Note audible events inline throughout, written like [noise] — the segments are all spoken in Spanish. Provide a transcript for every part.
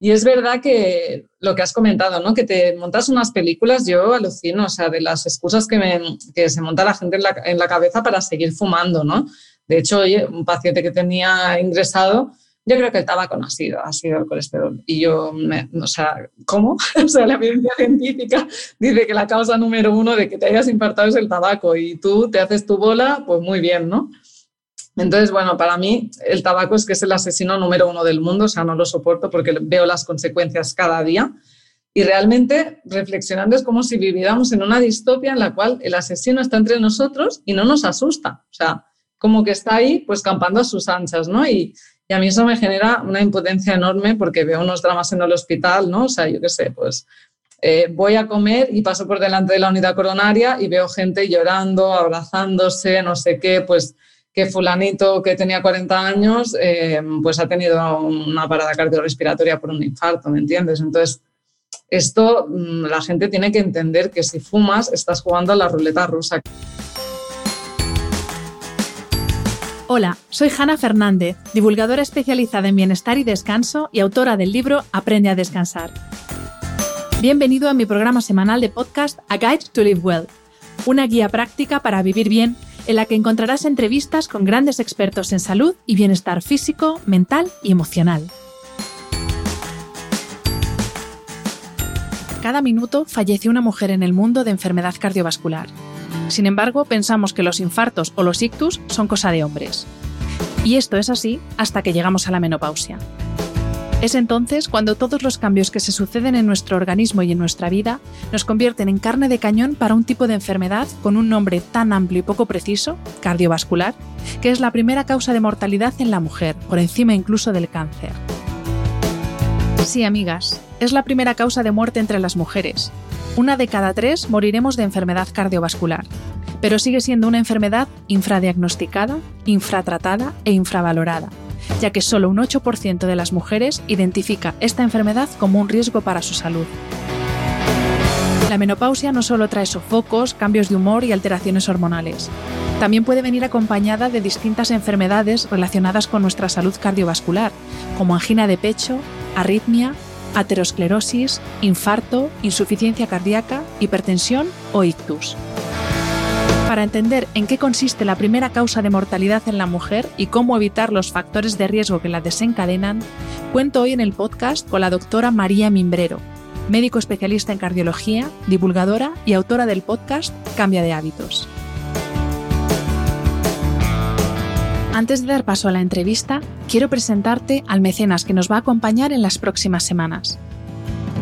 Y es verdad que lo que has comentado, ¿no? Que te montas unas películas, yo alucino, o sea, de las excusas que, que se monta la gente en la, en la cabeza para seguir fumando, ¿no? De hecho, oye, un paciente que tenía ingresado yo creo que el tabaco no ha sido, ha sido el colesterol. Y yo, me, o sea, ¿cómo? [laughs] o sea, la evidencia científica dice que la causa número uno de que te hayas infartado es el tabaco y tú te haces tu bola, pues muy bien, ¿no? Entonces, bueno, para mí el tabaco es que es el asesino número uno del mundo, o sea, no lo soporto porque veo las consecuencias cada día. Y realmente, reflexionando, es como si viviéramos en una distopia en la cual el asesino está entre nosotros y no nos asusta. O sea, como que está ahí, pues campando a sus anchas, ¿no? Y, y a mí eso me genera una impotencia enorme porque veo unos dramas en el hospital, ¿no? O sea, yo qué sé, pues eh, voy a comer y paso por delante de la unidad coronaria y veo gente llorando, abrazándose, no sé qué, pues que fulanito que tenía 40 años, eh, pues ha tenido una parada cardiorrespiratoria por un infarto, ¿me entiendes? Entonces, esto mm, la gente tiene que entender que si fumas estás jugando a la ruleta rusa. Hola, soy Hanna Fernández, divulgadora especializada en bienestar y descanso y autora del libro Aprende a descansar. Bienvenido a mi programa semanal de podcast A Guide to Live Well, una guía práctica para vivir bien en la que encontrarás entrevistas con grandes expertos en salud y bienestar físico, mental y emocional. Cada minuto fallece una mujer en el mundo de enfermedad cardiovascular sin embargo, pensamos que los infartos o los ictus son cosa de hombres. Y esto es así hasta que llegamos a la menopausia. Es entonces cuando todos los cambios que se suceden en nuestro organismo y en nuestra vida nos convierten en carne de cañón para un tipo de enfermedad con un nombre tan amplio y poco preciso, cardiovascular, que es la primera causa de mortalidad en la mujer, por encima incluso del cáncer. Sí, amigas, es la primera causa de muerte entre las mujeres, una de cada tres moriremos de enfermedad cardiovascular, pero sigue siendo una enfermedad infradiagnosticada, infratratada e infravalorada, ya que solo un 8% de las mujeres identifica esta enfermedad como un riesgo para su salud. La menopausia no solo trae sofocos, cambios de humor y alteraciones hormonales. También puede venir acompañada de distintas enfermedades relacionadas con nuestra salud cardiovascular, como angina de pecho, arritmia, aterosclerosis, infarto, insuficiencia cardíaca, hipertensión o ictus. Para entender en qué consiste la primera causa de mortalidad en la mujer y cómo evitar los factores de riesgo que la desencadenan, cuento hoy en el podcast con la doctora María Mimbrero, médico especialista en cardiología, divulgadora y autora del podcast Cambia de hábitos. Antes de dar paso a la entrevista, quiero presentarte al mecenas que nos va a acompañar en las próximas semanas.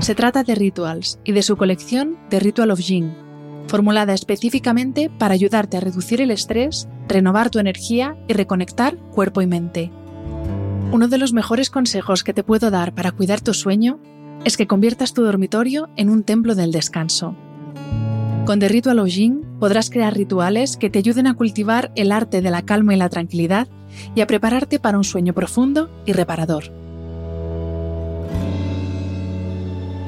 Se trata de Rituals y de su colección The Ritual of Jing, formulada específicamente para ayudarte a reducir el estrés, renovar tu energía y reconectar cuerpo y mente. Uno de los mejores consejos que te puedo dar para cuidar tu sueño es que conviertas tu dormitorio en un templo del descanso. Con The Ritual of Jing podrás crear rituales que te ayuden a cultivar el arte de la calma y la tranquilidad y a prepararte para un sueño profundo y reparador.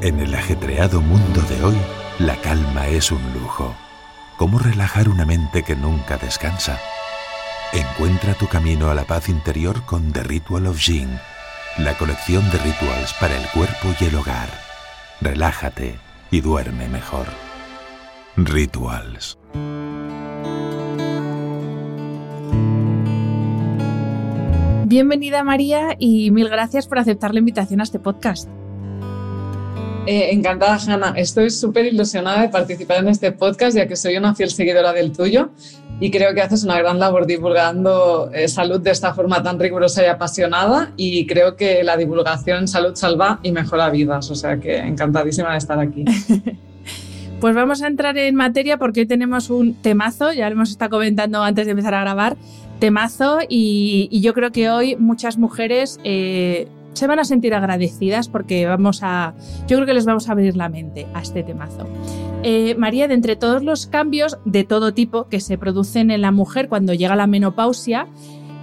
En el ajetreado mundo de hoy, la calma es un lujo. ¿Cómo relajar una mente que nunca descansa? Encuentra tu camino a la paz interior con The Ritual of Jing, la colección de rituals para el cuerpo y el hogar. Relájate y duerme mejor. Rituals. Bienvenida María y mil gracias por aceptar la invitación a este podcast. Eh, encantada, Hanna. Estoy súper ilusionada de participar en este podcast, ya que soy una fiel seguidora del tuyo y creo que haces una gran labor divulgando eh, salud de esta forma tan rigurosa y apasionada y creo que la divulgación en salud salva y mejora vidas, o sea que encantadísima de estar aquí. [laughs] Pues vamos a entrar en materia porque hoy tenemos un temazo, ya lo hemos estado comentando antes de empezar a grabar, Temazo y, yo creo que hoy muchas mujeres eh, se van a sentir agradecidas porque vamos a, yo creo que les vamos a abrir la mente a este temazo. Eh, María, de entre todos los cambios de todo tipo que se producen en la mujer cuando llega la menopausia,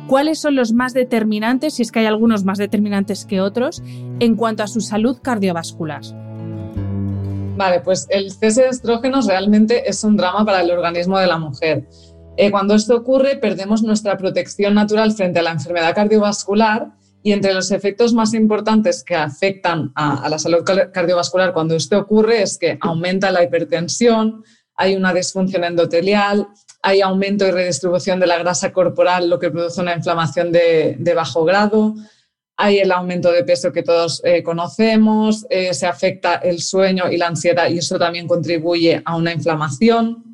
¿cuáles son los más determinantes, si es que hay algunos más determinantes que otros, en cuanto a su salud cardiovascular? Vale, pues el cese de estrógenos realmente es un drama para el organismo de la mujer. Eh, cuando esto ocurre, perdemos nuestra protección natural frente a la enfermedad cardiovascular y entre los efectos más importantes que afectan a, la salud cardiovascular cuando esto ocurre es que aumenta la hipertensión, hay una disfunción endotelial, hay aumento y redistribución de la grasa corporal, lo que produce una inflamación de, bajo grado, hay el aumento de peso que todos eh, conocemos, eh, se afecta el sueño y la ansiedad y eso también contribuye a una inflamación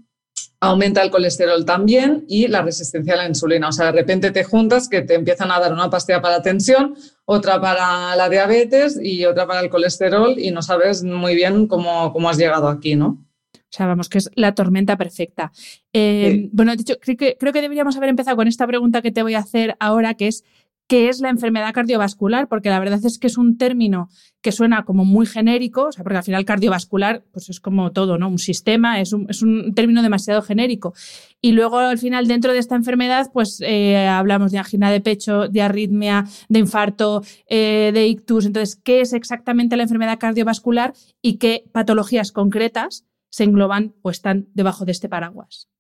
aumenta el colesterol también y la resistencia a la insulina. O sea, de repente te juntas que te empiezan a dar una pastilla para la tensión, otra para la diabetes y otra para el colesterol y no sabes muy bien cómo, cómo has llegado aquí, ¿no? O sea, vamos, que es la tormenta perfecta. Eh, bueno, dicho, creo que, creo que deberíamos haber empezado con esta pregunta que te voy a hacer ahora, que es qué es la enfermedad cardiovascular, porque la verdad es que es un término que suena como muy genérico, o sea, porque al final cardiovascular pues es como todo, ¿no? Un sistema, es un, término demasiado genérico. Y luego al final dentro de esta enfermedad pues eh, hablamos de angina de pecho, de arritmia, de infarto, eh, de ictus. Entonces, ¿qué es exactamente la enfermedad cardiovascular y qué patologías concretas se engloban o están debajo de este paraguas?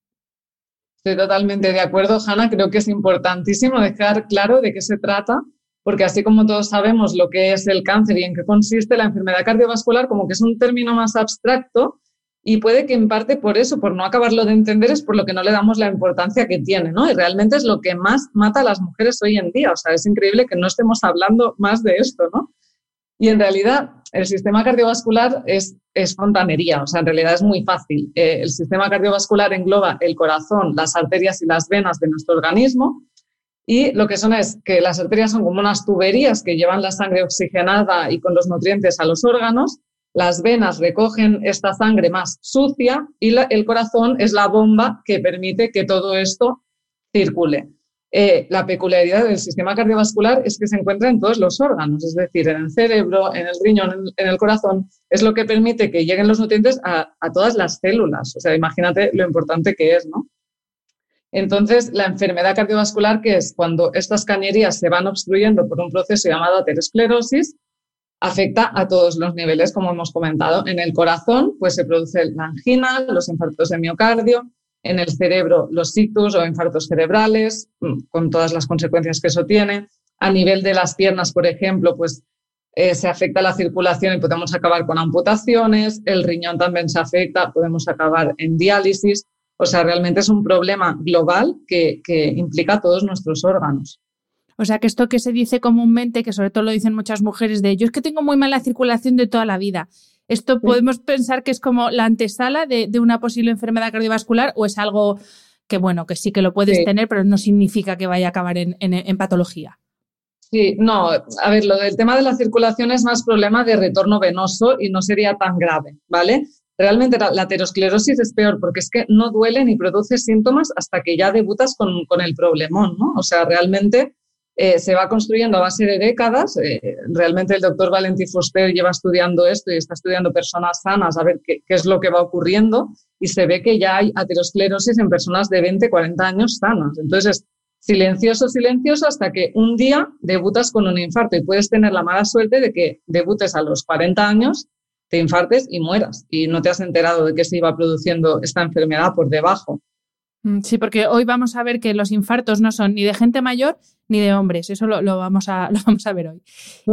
Estoy totalmente de acuerdo, Hanna. Creo que es importantísimo dejar claro de qué se trata, porque así como todos sabemos lo que es el cáncer y en qué consiste la enfermedad cardiovascular, como que es un término más abstracto y puede que en parte por eso, por no acabarlo de entender, es por lo que no le damos la importancia que tiene, ¿no? Y realmente es lo que más mata a las mujeres hoy en día. O sea, es increíble que no estemos hablando más de esto, ¿no? Y en realidad el sistema cardiovascular es, es fontanería, o sea, en realidad es muy fácil. Eh, el sistema cardiovascular engloba el corazón, las arterias y las venas de nuestro organismo. Y lo que son es que las arterias son como unas tuberías que llevan la sangre oxigenada y con los nutrientes a los órganos. Las venas recogen esta sangre más sucia y el corazón es la bomba que permite que todo esto circule. Eh, la peculiaridad del sistema cardiovascular es que se encuentra en todos los órganos, es decir, en el cerebro, en el riñón, en, el corazón. Es lo que permite que lleguen los nutrientes a, todas las células. O sea, imagínate lo importante que es, ¿no? Entonces, la enfermedad cardiovascular, que es cuando estas cañerías se van obstruyendo por un proceso llamado aterosclerosis, afecta a todos los niveles, como hemos comentado. En el corazón, pues se produce la angina, los infartos de miocardio, en el cerebro los ictus o infartos cerebrales, mm, con todas las consecuencias que eso tiene. A nivel de las piernas, por ejemplo, pues eh, se afecta la circulación y podemos acabar con amputaciones, el riñón también se afecta, podemos acabar en diálisis. O sea, realmente es un problema global que, que implica a todos nuestros órganos. O sea, que esto que se dice comúnmente, que sobre todo lo dicen muchas mujeres, de yo es que tengo muy mala circulación de toda la vida. ¿Esto podemos pensar que es como la antesala de, una posible enfermedad cardiovascular o es algo que, bueno, que sí que lo puedes tener, pero no significa que vaya a acabar en, patología? Sí, no, a ver, lo del tema de la circulación es más problema de retorno venoso y no sería tan grave, ¿vale? Realmente la, aterosclerosis es peor porque es que no duele ni produce síntomas hasta que ya debutas con, con el problemón, ¿no? O sea, realmente eh, se va construyendo a base de décadas. Eh, realmente el doctor Valentí Fuster lleva estudiando esto y está estudiando personas sanas a ver qué, es lo que va ocurriendo y se ve que ya hay aterosclerosis en personas de 20, 40 años sanas. Entonces es silencioso, silencioso hasta que un día debutas con un infarto y puedes tener la mala suerte de que debutes a los 40 años, te infartes y mueras y no te has enterado de que se iba produciendo esta enfermedad por debajo. Mm, sí, porque hoy vamos a ver que los infartos no son ni de gente mayor ni de hombres. Eso lo, vamos, a, [laughs] lo vamos, a, ver hoy.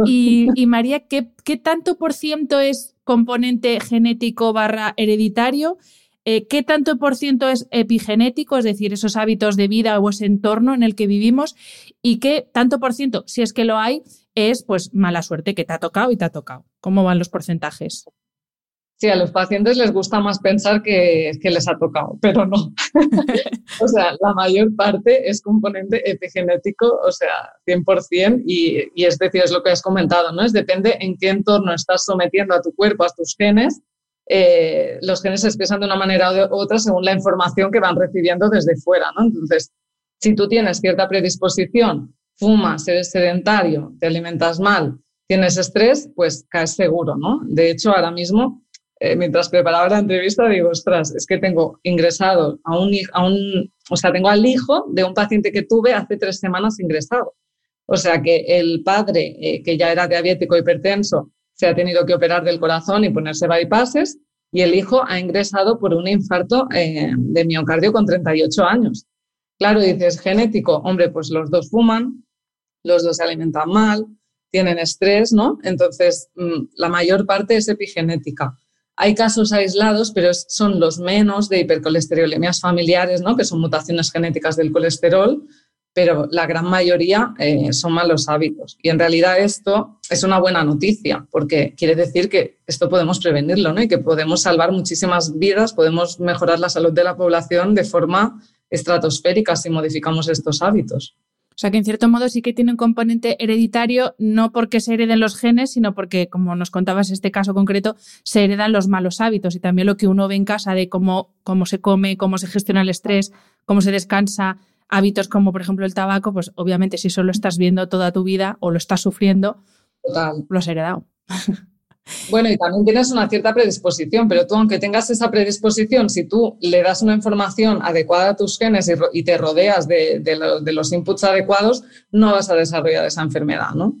Y, [laughs] María, ¿qué, tanto por ciento es componente genético barra hereditario? Eh, ¿Qué tanto por ciento es epigenético, es decir, esos hábitos de vida o ese entorno en el que vivimos? ¿Y qué tanto por ciento, si es que lo hay, es pues mala suerte que te ha tocado y te ha tocado? ¿Cómo van los porcentajes? Sí, a los pacientes les gusta más pensar que, les ha tocado, pero no. [laughs] o sea, la mayor parte es componente epigenético, o sea, 100%, y, y es decir, es lo que has comentado, ¿no? Es depende en qué entorno estás sometiendo a tu cuerpo, a tus genes. Eh, los genes se expresan de una manera u otra según la información que van recibiendo desde fuera, ¿no? Entonces, Si tú tienes cierta predisposición, fumas, eres sedentario, te alimentas mal, tienes estrés, pues caes seguro, ¿no? De hecho, ahora mismo, eh, mientras preparaba la entrevista, digo, ostras, es que tengo ingresado a un, a un, o sea, tengo al hijo de un paciente que tuve hace tres semanas ingresado. O sea que el padre, eh, que ya era diabético hipertenso, se ha tenido que operar del corazón y ponerse bypasses, y el hijo ha ingresado por un infarto eh, de miocardio con 38 años. Claro, dices, genético, hombre, pues los dos fuman, los dos se alimentan mal, tienen estrés, ¿no? Entonces, mm, la mayor parte es epigenética. Hay casos aislados, pero son los menos de hipercolesterolemias familiares, ¿no? Que son mutaciones genéticas del colesterol, pero la gran mayoría eh, son malos hábitos. Y en realidad esto es una buena noticia, porque quiere decir que esto podemos prevenirlo, ¿no? Y que podemos salvar muchísimas vidas, podemos mejorar la salud de la población de forma estratosférica si modificamos estos hábitos. O sea que en cierto modo sí que tiene un componente hereditario, no porque se hereden los genes, sino porque, como nos contabas este caso concreto, se heredan los malos hábitos y también lo que uno ve en casa de cómo, cómo se come, cómo se gestiona el estrés, cómo se descansa, hábitos como por ejemplo el tabaco, pues obviamente si solo estás viendo toda tu vida o lo estás sufriendo, lo has heredado. [laughs] Bueno, y también tienes una cierta predisposición, pero tú aunque tengas esa predisposición, si tú le das una información adecuada a tus genes y, te rodeas de, los inputs adecuados, no vas a desarrollar esa enfermedad, ¿no?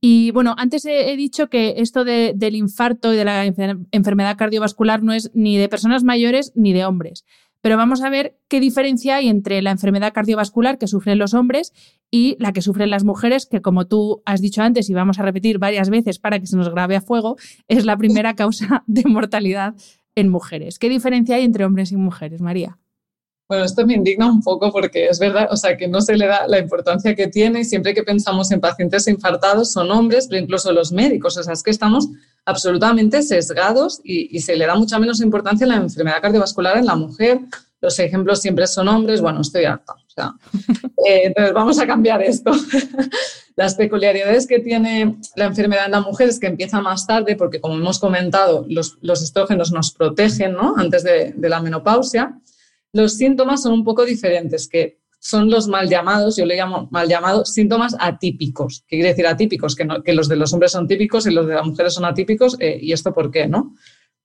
Y bueno, antes he, dicho que esto del infarto y de la enfermedad cardiovascular no es ni de personas mayores ni de hombres. Pero vamos a ver qué diferencia hay entre la enfermedad cardiovascular que sufren los hombres y la que sufren las mujeres, que como tú has dicho antes y vamos a repetir varias veces para que se nos grabe a fuego, es la primera [laughs] causa de mortalidad en mujeres. ¿Qué diferencia hay entre hombres y mujeres, María? Bueno, esto me indigna un poco porque es verdad, o sea, que no se le da la importancia que tiene y siempre que pensamos en pacientes infartados son hombres, pero incluso los médicos, o sea, es que estamos absolutamente sesgados y, se le da mucha menos importancia a la enfermedad cardiovascular en la mujer. Los ejemplos siempre son hombres. Bueno, estoy harta. O sea, [laughs] eh, entonces vamos a cambiar esto. [laughs] Las peculiaridades que tiene la enfermedad en la mujer es que empieza más tarde porque, como hemos comentado, los, estrógenos nos protegen ¿no? antes de, de la menopausia. Los síntomas son un poco diferentes, que son los mal llamados, yo le llamo mal llamados síntomas atípicos. ¿Qué quiere decir atípicos? Que, que, los de los hombres son típicos y los de las mujeres son atípicos. Eh, ¿Y esto por qué? ¿no?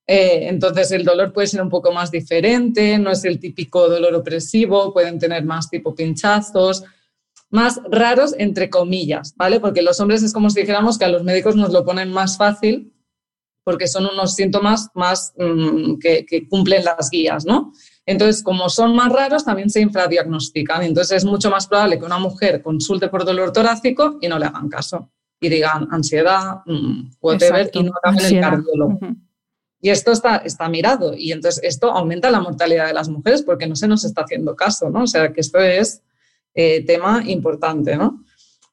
Eh, entonces el dolor puede ser un poco más diferente, no es el típico dolor opresivo, pueden tener más tipo pinchazos, más raros entre comillas, ¿vale? Porque los hombres es como si dijéramos que a los médicos nos lo ponen más fácil porque son unos síntomas más mm, que cumplen las guías, ¿no? Entonces, como son más raros, también se infradiagnostican. Entonces, es mucho más probable que una mujer consulte por dolor torácico y no le hagan caso. Y digan ansiedad, mm, whatever, y no hagan el cardiólogo. Y esto está, está mirado. Y entonces, esto aumenta la mortalidad de las mujeres porque no se nos está haciendo caso, ¿no? O sea, que esto es eh, tema importante, ¿no?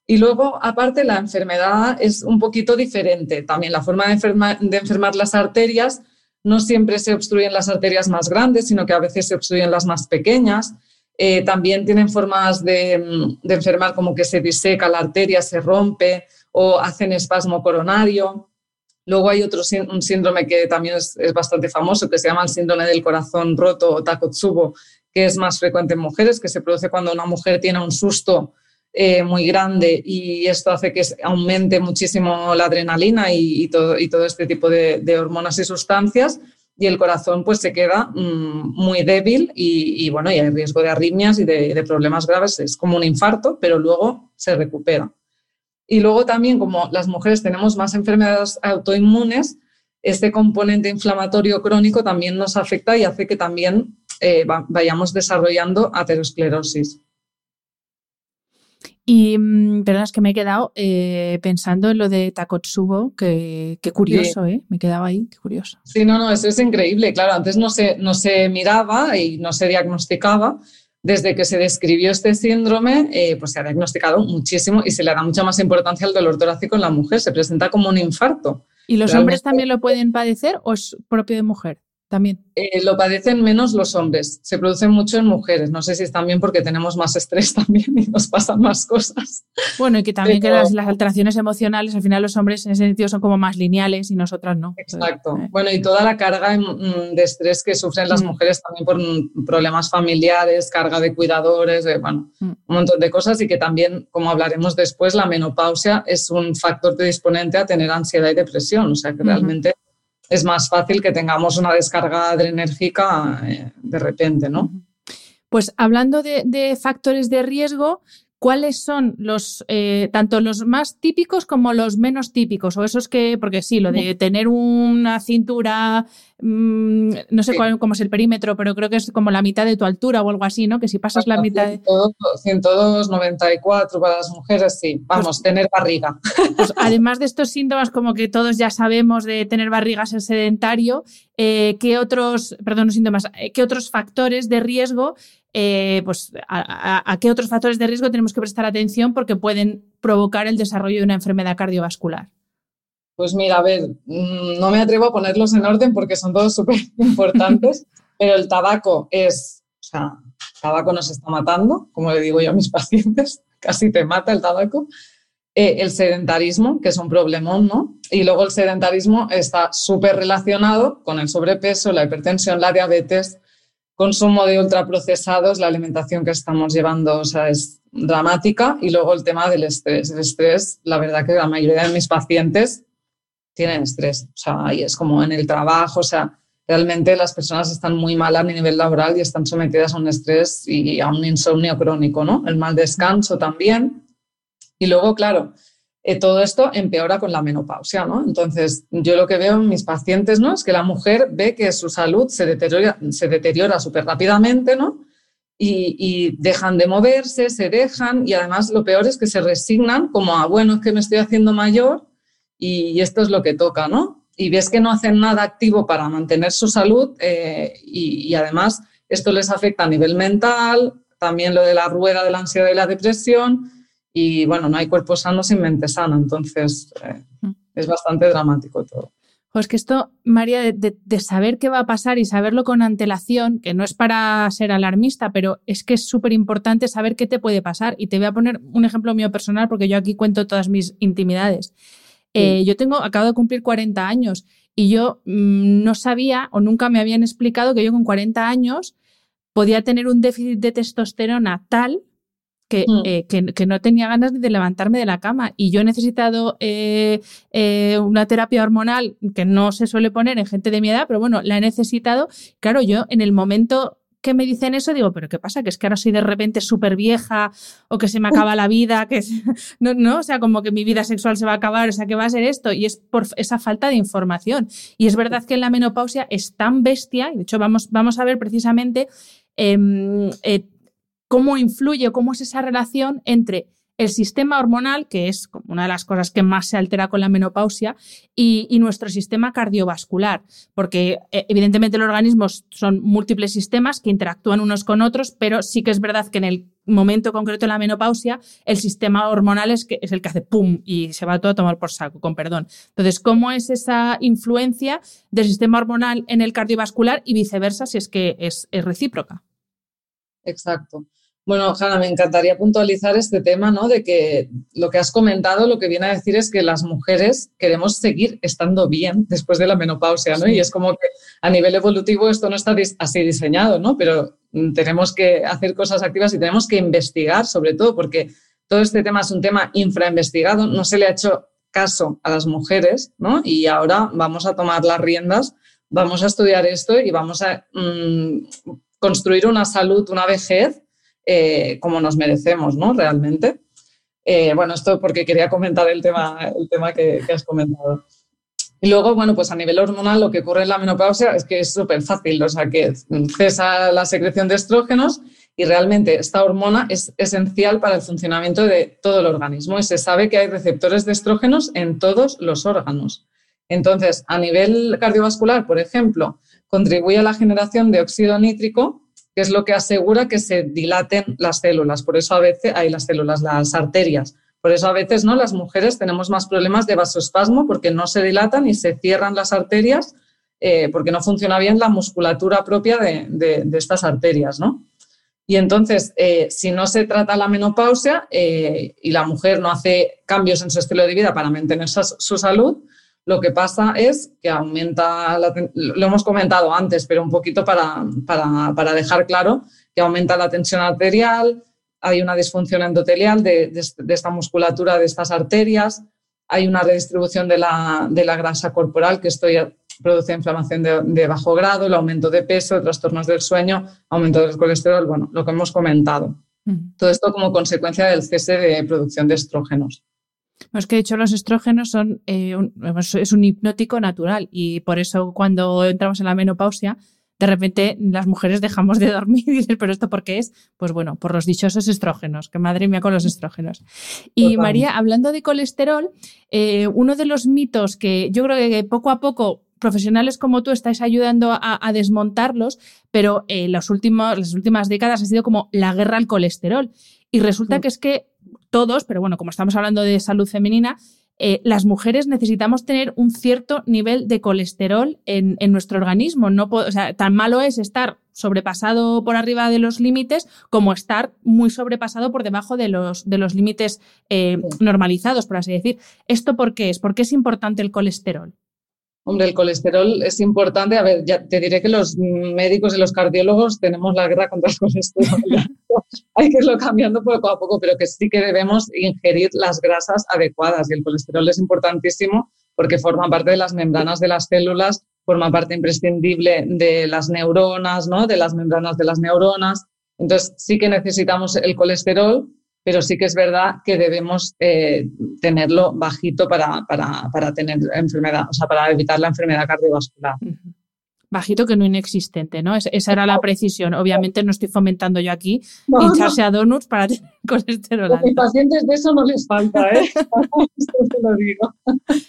Y luego, aparte, la enfermedad es un poquito diferente. También la forma de, de enfermar las arterias no siempre se obstruyen las arterias más grandes, sino que a veces se obstruyen las más pequeñas. Eh, también tienen formas de, enfermar como que se diseca la arteria, se rompe o hacen espasmo coronario. Luego hay otro un síndrome que también es, bastante famoso, que se llama el síndrome del corazón roto o Takotsubo, que es más frecuente en mujeres, que se produce cuando una mujer tiene un susto eh, muy grande y esto hace que aumente muchísimo la adrenalina y, todo, este tipo de, hormonas y sustancias y el corazón pues se queda mm, muy débil y, bueno, y hay riesgo de arritmias y de, problemas graves, es como un infarto, pero luego se recupera. Y luego también como las mujeres tenemos más enfermedades autoinmunes, este componente inflamatorio crónico también nos afecta y hace que también eh, vayamos desarrollando aterosclerosis. Y mm, perdón, es que me he quedado eh, pensando en lo de Takotsubo, que, curioso, ¿eh? Me quedaba ahí, qué curioso. Sí, no, no, eso es increíble. Claro, antes no se, no se miraba y no se diagnosticaba. Desde que se describió este síndrome, eh, pues se ha diagnosticado muchísimo y se le da mucha más importancia al dolor torácico en la mujer. Se presenta como un infarto. ¿Y los hombres también lo pueden padecer o es propio de mujer? También. Eh, lo padecen menos los hombres, se producen mucho en mujeres. No sé si es también porque tenemos más estrés [laughs] también y nos pasan más cosas. Bueno, y que también que las, alteraciones emocionales, al final los hombres en ese sentido son como más lineales y nosotras no. Exacto. Eh. Bueno, y toda la carga mm, de estrés que sufren las mm. mujeres también por problemas familiares, carga de cuidadores, bueno, mm. un montón de cosas y que también, como hablaremos después, la menopausia es un factor predisponente a tener ansiedad y depresión. O sea que realmente es más fácil que tengamos una descarga adrenérgica eh, de repente, ¿no? Pues hablando de, factores de riesgo, ¿cuáles son los, eh, tanto los más típicos como los menos típicos? O esos que, porque sí, lo de tener una cintura Mm, no sé cuál, cómo es el perímetro, pero creo que es como la mitad de tu altura o algo así, ¿no? Que si pasas la mitad de... 102,94 para las mujeres, sí. Vamos, pues tener barriga. Pues [laughs] además de estos síntomas, como que todos ya sabemos de tener barrigas en sedentario, eh, ¿qué otros, perdón, síntomas, eh, qué otros factores de riesgo eh, pues a, qué otros factores de riesgo tenemos que prestar atención porque pueden provocar el desarrollo de una enfermedad cardiovascular. Pues mira, a ver, mm, no me atrevo a ponerlos en orden porque son todos súper [laughs] importantes, pero el tabaco es, o sea, el tabaco nos está matando, como le digo yo a mis [laughs] pacientes, casi te mata el tabaco. Eh, el sedentarismo, que es un problemón, ¿no? Y luego el sedentarismo está súper relacionado con el sobrepeso, la hipertensión, la diabetes, consumo de ultraprocesados, la alimentación que estamos llevando, o sea, es dramática. Y luego el tema del estrés. El estrés, la verdad que la mayoría de mis pacientes tienen estrés. O sea, y es como en el trabajo, o sea, realmente las personas están muy mal a nivel laboral y están sometidas a un estrés y a un insomnio crónico, ¿no? El mal descanso también. Y luego, claro, eh, todo esto empeora con la menopausia, ¿no? Entonces, yo lo que veo en mis pacientes, ¿no? Es que la mujer ve que su salud se deteriora, se deteriora súper rápidamente, ¿no? Y, y, dejan de moverse, se dejan y además lo peor es que se resignan como a, bueno, es que me estoy haciendo mayor y esto es lo que toca, ¿no? Y ves que no hacen nada activo para mantener su salud eh, y, además esto les afecta a nivel mental, también lo de la rueda de la ansiedad y la depresión y bueno, no hay cuerpo sano sin mente sana, entonces eh, mm. es bastante dramático todo. Pues que esto, María, de, de, saber qué va a pasar y saberlo con antelación, que no es para ser alarmista, pero es que es súper importante saber qué te puede pasar. Y te voy a poner un ejemplo mío personal, porque yo aquí cuento todas mis intimidades. Eh, yo tengo, acabo de cumplir 40 años y yo mm, no sabía o nunca me habían explicado que yo con 40 años podía tener un déficit de testosterona tal que, mm. eh, que, no tenía ganas de levantarme de la cama. Y yo he necesitado eh, una terapia hormonal que no se suele poner en gente de mi edad, pero bueno, la he necesitado. Claro, yo en el momento que me dicen eso, digo, pero ¿qué pasa? Que es que ahora soy de repente súper vieja o que se me acaba la vida, que [laughs] no, no, o sea, como que mi vida sexual se va a acabar, o sea, que va a ser esto y es por esa falta de información. Y es verdad que en la menopausia es tan bestia, y de hecho vamos, vamos a ver precisamente em, eh, cómo influye, cómo es esa relación entre el sistema hormonal, que es una de las cosas que más se altera con la menopausia, y, nuestro sistema cardiovascular, porque eh, evidentemente los organismos son múltiples sistemas que interactúan unos con otros, pero sí que es verdad que en el momento concreto de la menopausia, el sistema hormonal es el que hace pum y se va todo a tomar por saco, con perdón. Entonces, ¿cómo es esa influencia del sistema hormonal en el cardiovascular y viceversa si es que es recíproca? Exacto. Bueno, Hanna, me encantaría puntualizar este tema, ¿no? De que lo que has comentado, lo que viene a decir es que las mujeres queremos seguir estando bien después de la menopausia, ¿no? Y es como que a nivel evolutivo esto no está así diseñado, ¿no? Pero mm, tenemos que hacer cosas activas y tenemos que investigar, sobre todo, porque todo este tema es un tema infrainvestigado, no se le ha hecho caso a las mujeres, ¿no? Y ahora vamos a tomar las riendas, vamos a estudiar esto y vamos a mm, construir una salud, una vejez eh, como nos merecemos, ¿no? Realmente. Eh, bueno, esto porque quería comentar el tema, el tema que, has comentado. Y luego, bueno, pues a nivel hormonal lo que ocurre en la menopausia es que es súper fácil, o sea, que cesa la secreción de estrógenos y realmente esta hormona es esencial para el funcionamiento de todo el organismo y se sabe que hay receptores de estrógenos en todos los órganos. Entonces, a nivel cardiovascular, por ejemplo, contribuye a la generación de óxido nítrico, que es lo que asegura que se dilaten las células. Por eso a veces hay las células, las arterias. Por eso a veces no las mujeres tenemos más problemas de vasoespasmo porque no se dilatan y se cierran las arterias eh, porque no funciona bien la musculatura propia de, estas arterias, ¿no? Y entonces, eh, si no se trata la menopausia eh, y la mujer no hace cambios en su estilo de vida para mantener su, salud, lo que pasa es que aumenta, lo hemos comentado antes, pero un poquito para, para, dejar claro, que aumenta la tensión arterial, hay una disfunción endotelial de, de, esta musculatura de estas arterias, hay una redistribución de la, de la grasa corporal, que esto ya produce inflamación de, bajo grado, el aumento de peso, trastornos del sueño, aumento del colesterol, bueno, lo que hemos comentado. Todo esto como consecuencia del cese de producción de estrógenos. Es que de hecho los estrógenos son eh, es un hipnótico natural y por eso cuando entramos en la menopausia de repente las mujeres dejamos de dormir [laughs] y dices, pero esto por qué es? Pues bueno, por los dichosos estrógenos, que madre mía con los estrógenos. Y María, hablando de colesterol, eh, uno de los mitos que yo creo que poco a poco profesionales como tú estáis ayudando a, desmontarlos, pero eh, las últimas décadas ha sido como la guerra al colesterol. Y resulta que es que todos, pero bueno, como estamos hablando de salud femenina, eh, las mujeres necesitamos tener un cierto nivel de colesterol en, nuestro organismo. No o sea, tan malo es estar sobrepasado por arriba de los límites como estar muy sobrepasado por debajo de los, de los límites eh, normalizados, por así decir. ¿Esto por qué es? ¿Por qué es importante el colesterol? Hombre, el colesterol es importante. A ver, ya te diré que los médicos y los cardiólogos tenemos la guerra contra el colesterol. [laughs] Hay que irlo cambiando poco a poco, pero que sí que debemos ingerir las grasas adecuadas. Y el colesterol es importantísimo porque forma parte de las membranas de las células, forma parte imprescindible de las neuronas, ¿no? De las membranas de las neuronas. Entonces, sí que necesitamos el colesterol pero sí que es verdad que debemos eh, tenerlo bajito para, para, tener enfermedad, o sea, para evitar la enfermedad cardiovascular. Bajito que no inexistente, ¿no? esa era la precisión. Obviamente no estoy fomentando yo aquí hincharse a donuts para tener [laughs] colesterol alto. A mis pacientes de eso no les falta, ¿eh? [laughs] te lo digo.